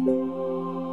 Música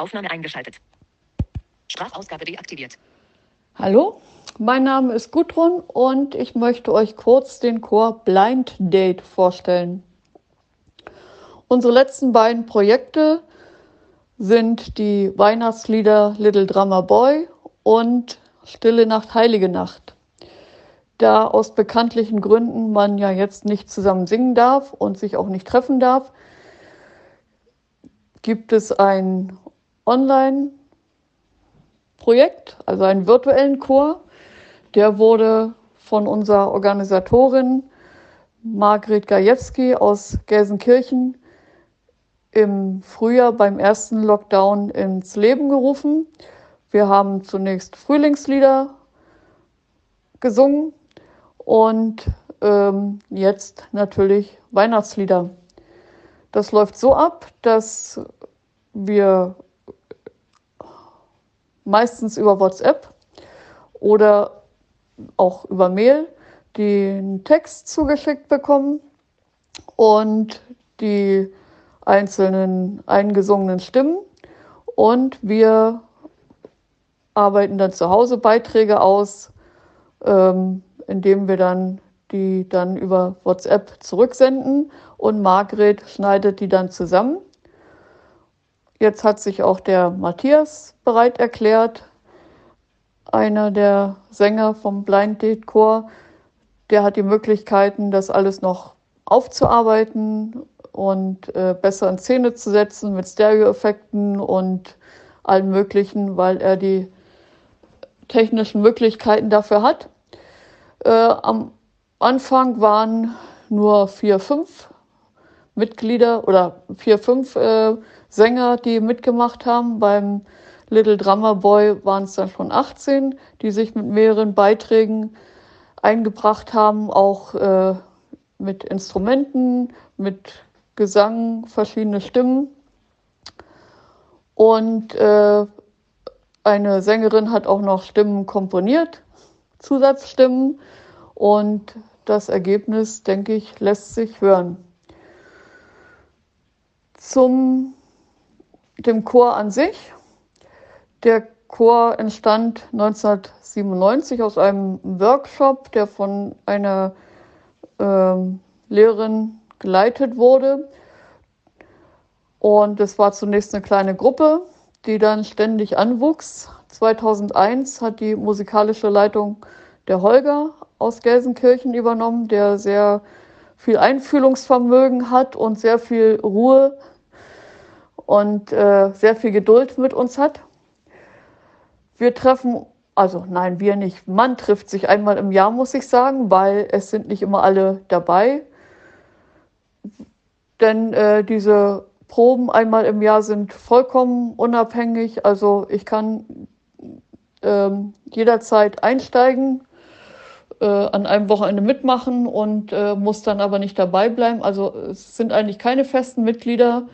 Aufnahme eingeschaltet. Sprachausgabe deaktiviert. Hallo, mein Name ist Gudrun und ich möchte euch kurz den Chor Blind Date vorstellen. Unsere letzten beiden Projekte sind die Weihnachtslieder Little Drummer Boy und Stille Nacht, Heilige Nacht. Da aus bekanntlichen Gründen man ja jetzt nicht zusammen singen darf und sich auch nicht treffen darf, gibt es ein Online-Projekt, also einen virtuellen Chor. Der wurde von unserer Organisatorin Margret Gajewski aus Gelsenkirchen im Frühjahr beim ersten Lockdown ins Leben gerufen. Wir haben zunächst Frühlingslieder gesungen und ähm, jetzt natürlich Weihnachtslieder. Das läuft so ab, dass wir meistens über WhatsApp oder auch über Mail den Text zugeschickt bekommen und die einzelnen eingesungenen Stimmen. Und wir arbeiten dann zu Hause Beiträge aus, ähm, indem wir dann die dann über WhatsApp zurücksenden und Margret schneidet die dann zusammen. Jetzt hat sich auch der Matthias bereit erklärt, einer der Sänger vom Blind Date Chor. Der hat die Möglichkeiten, das alles noch aufzuarbeiten und äh, besser in Szene zu setzen mit Stereoeffekten und allen möglichen, weil er die technischen Möglichkeiten dafür hat. Äh, am Anfang waren nur vier, fünf Mitglieder oder vier, fünf äh, Sänger, die mitgemacht haben. Beim Little Drummer Boy waren es dann schon 18, die sich mit mehreren Beiträgen eingebracht haben, auch äh, mit Instrumenten, mit Gesang, verschiedene Stimmen. Und äh, eine Sängerin hat auch noch Stimmen komponiert, Zusatzstimmen. Und das Ergebnis, denke ich, lässt sich hören. Zum dem Chor an sich. Der Chor entstand 1997 aus einem Workshop, der von einer äh, Lehrerin geleitet wurde. Und es war zunächst eine kleine Gruppe, die dann ständig anwuchs. 2001 hat die musikalische Leitung der Holger aus Gelsenkirchen übernommen, der sehr viel Einfühlungsvermögen hat und sehr viel Ruhe und äh, sehr viel Geduld mit uns hat. Wir treffen, also nein, wir nicht. Man trifft sich einmal im Jahr, muss ich sagen, weil es sind nicht immer alle dabei. Denn äh, diese Proben einmal im Jahr sind vollkommen unabhängig. Also ich kann ähm, jederzeit einsteigen, äh, an einem Wochenende mitmachen und äh, muss dann aber nicht dabei bleiben. Also es sind eigentlich keine festen Mitglieder,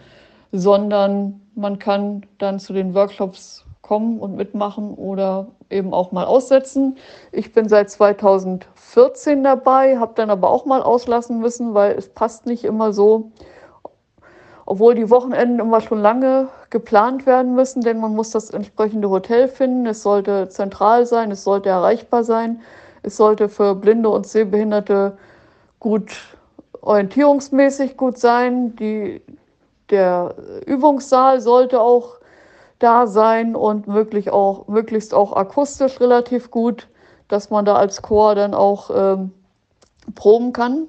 sondern man kann dann zu den Workshops kommen und mitmachen oder eben auch mal aussetzen. Ich bin seit 2014 dabei, habe dann aber auch mal auslassen müssen, weil es passt nicht immer so obwohl die Wochenenden immer schon lange geplant werden müssen, denn man muss das entsprechende Hotel finden. Es sollte zentral sein, es sollte erreichbar sein, es sollte für Blinde und Sehbehinderte gut orientierungsmäßig gut sein. Die, der Übungssaal sollte auch da sein und möglich auch, möglichst auch akustisch relativ gut, dass man da als Chor dann auch ähm, proben kann.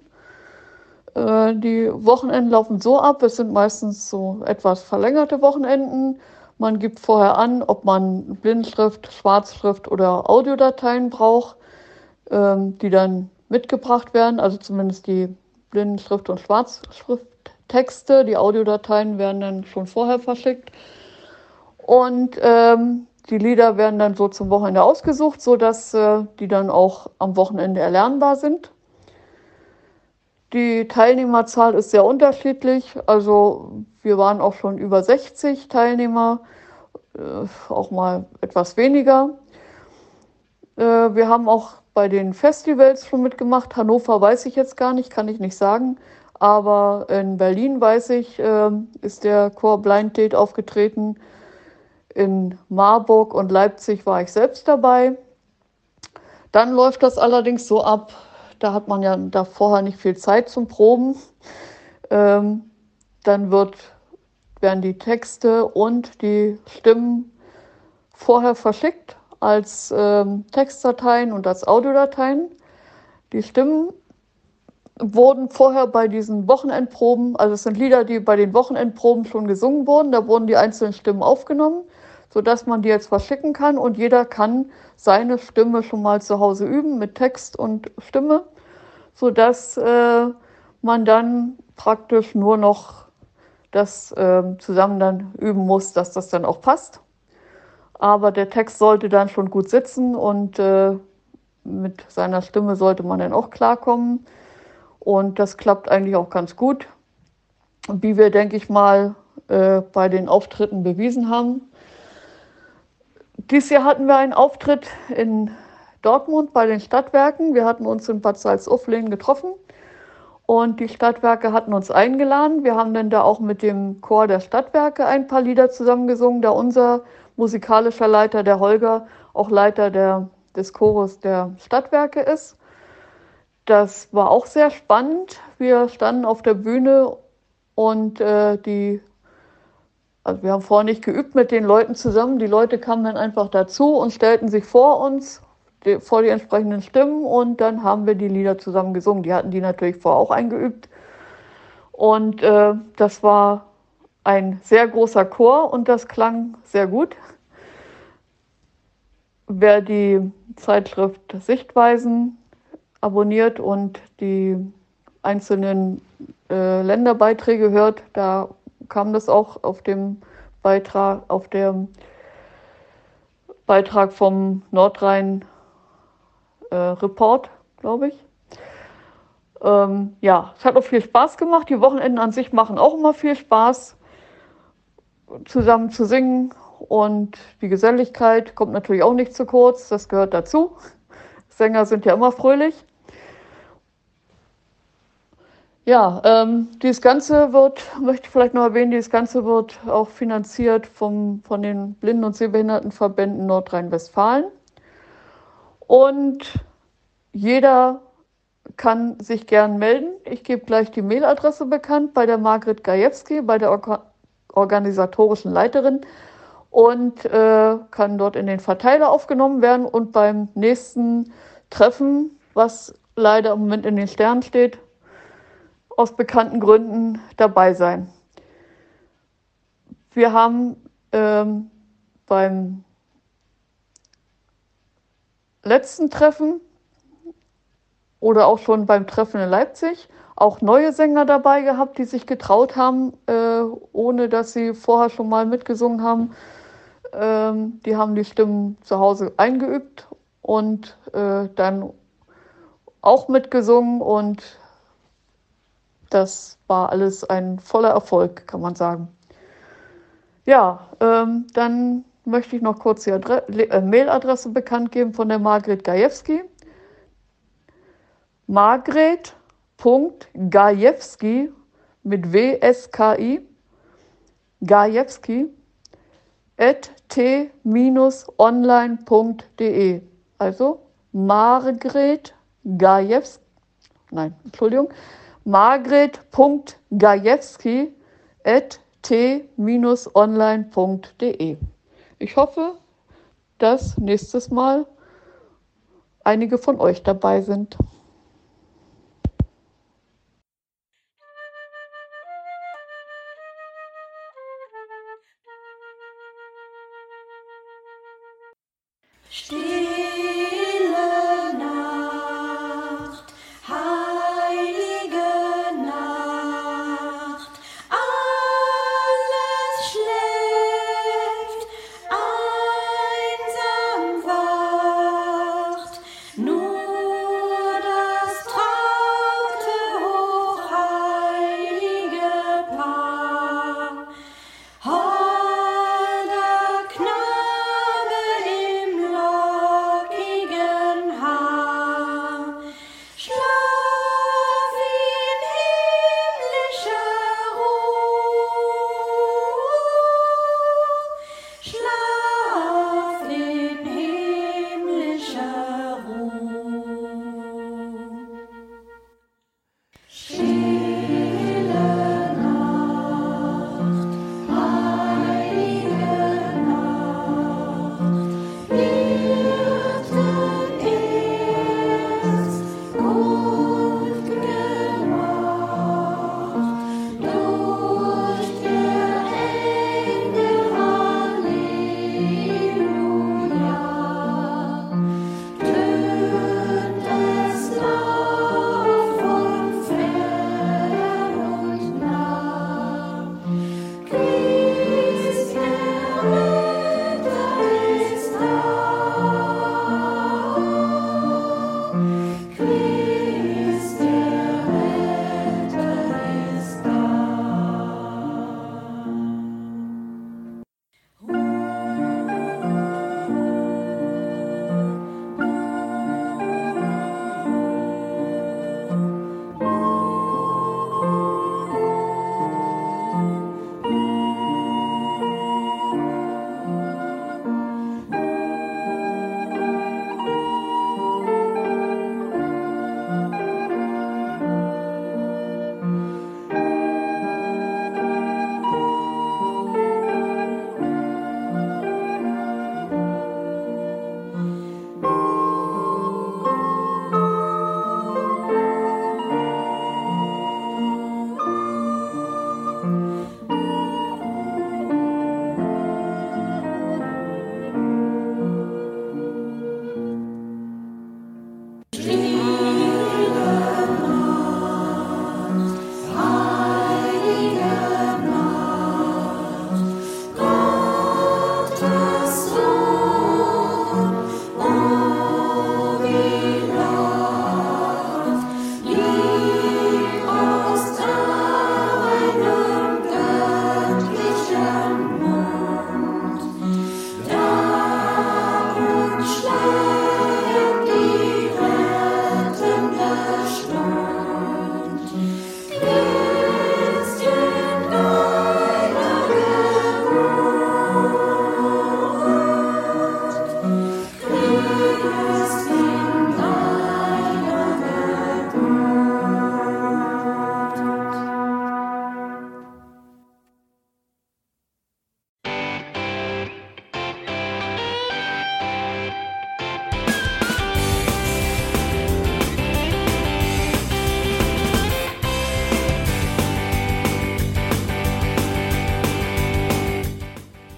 Äh, die Wochenenden laufen so ab, es sind meistens so etwas verlängerte Wochenenden. Man gibt vorher an, ob man Blindschrift, Schwarzschrift oder Audiodateien braucht, ähm, die dann mitgebracht werden, also zumindest die Blindenschrift und Schwarzschrifttexte. Die Audiodateien werden dann schon vorher verschickt. Und ähm, die Lieder werden dann so zum Wochenende ausgesucht, sodass äh, die dann auch am Wochenende erlernbar sind. Die Teilnehmerzahl ist sehr unterschiedlich. Also wir waren auch schon über 60 Teilnehmer, äh, auch mal etwas weniger. Äh, wir haben auch bei den Festivals schon mitgemacht. Hannover weiß ich jetzt gar nicht, kann ich nicht sagen. Aber in Berlin weiß ich, äh, ist der Chor Blind Date aufgetreten. in Marburg und Leipzig war ich selbst dabei. Dann läuft das allerdings so ab, da hat man ja da vorher nicht viel Zeit zum Proben. Ähm, dann wird, werden die Texte und die Stimmen vorher verschickt als ähm, Textdateien und als Audiodateien. Die Stimmen wurden vorher bei diesen Wochenendproben, also es sind Lieder, die bei den Wochenendproben schon gesungen wurden, da wurden die einzelnen Stimmen aufgenommen, sodass man die jetzt verschicken kann und jeder kann seine Stimme schon mal zu Hause üben mit Text und Stimme, sodass äh, man dann praktisch nur noch das äh, zusammen dann üben muss, dass das dann auch passt. Aber der Text sollte dann schon gut sitzen und äh, mit seiner Stimme sollte man dann auch klarkommen. Und das klappt eigentlich auch ganz gut, wie wir, denke ich mal, äh, bei den Auftritten bewiesen haben. Dieses Jahr hatten wir einen Auftritt in Dortmund bei den Stadtwerken. Wir hatten uns in Bad Salzuflen getroffen und die Stadtwerke hatten uns eingeladen. Wir haben dann da auch mit dem Chor der Stadtwerke ein paar Lieder zusammengesungen, da unser musikalischer Leiter, der Holger, auch Leiter der, des Chores der Stadtwerke ist. Das war auch sehr spannend. Wir standen auf der Bühne und äh, die, also wir haben vorher nicht geübt mit den Leuten zusammen. Die Leute kamen dann einfach dazu und stellten sich vor uns, die, vor die entsprechenden Stimmen und dann haben wir die Lieder zusammen gesungen. Die hatten die natürlich vorher auch eingeübt. Und äh, das war ein sehr großer Chor und das klang sehr gut. Wer die Zeitschrift Sichtweisen abonniert und die einzelnen äh, Länderbeiträge hört, da kam das auch auf dem Beitrag, auf dem Beitrag vom Nordrhein äh, Report, glaube ich. Ähm, ja, es hat auch viel Spaß gemacht. Die Wochenenden an sich machen auch immer viel Spaß zusammen zu singen und die Geselligkeit kommt natürlich auch nicht zu kurz, das gehört dazu. Sänger sind ja immer fröhlich. Ja, ähm, dieses Ganze wird, möchte ich vielleicht noch erwähnen, dieses Ganze wird auch finanziert vom, von den Blinden- und Sehbehindertenverbänden Nordrhein-Westfalen. Und jeder kann sich gern melden. Ich gebe gleich die Mailadresse bekannt bei der Margret Gajewski, bei der organisatorischen Leiterin und äh, kann dort in den Verteiler aufgenommen werden und beim nächsten Treffen, was leider im Moment in den Sternen steht, aus bekannten Gründen dabei sein. Wir haben ähm, beim letzten Treffen oder auch schon beim Treffen in Leipzig auch neue Sänger dabei gehabt, die sich getraut haben, äh, ohne dass sie vorher schon mal mitgesungen haben. Ähm, die haben die Stimmen zu Hause eingeübt und äh, dann auch mitgesungen und das war alles ein voller Erfolg, kann man sagen. Ja, ähm, dann möchte ich noch kurz die Adre äh, Mailadresse bekannt geben von der Margret Gajewski. Margret Gajewski mit W-S-K-I, Gajewski, at t-online.de. Also Margret Gajewski, nein, Entschuldigung, margret.gajewski.t-online.de. Ich hoffe, dass nächstes Mal einige von euch dabei sind. Still.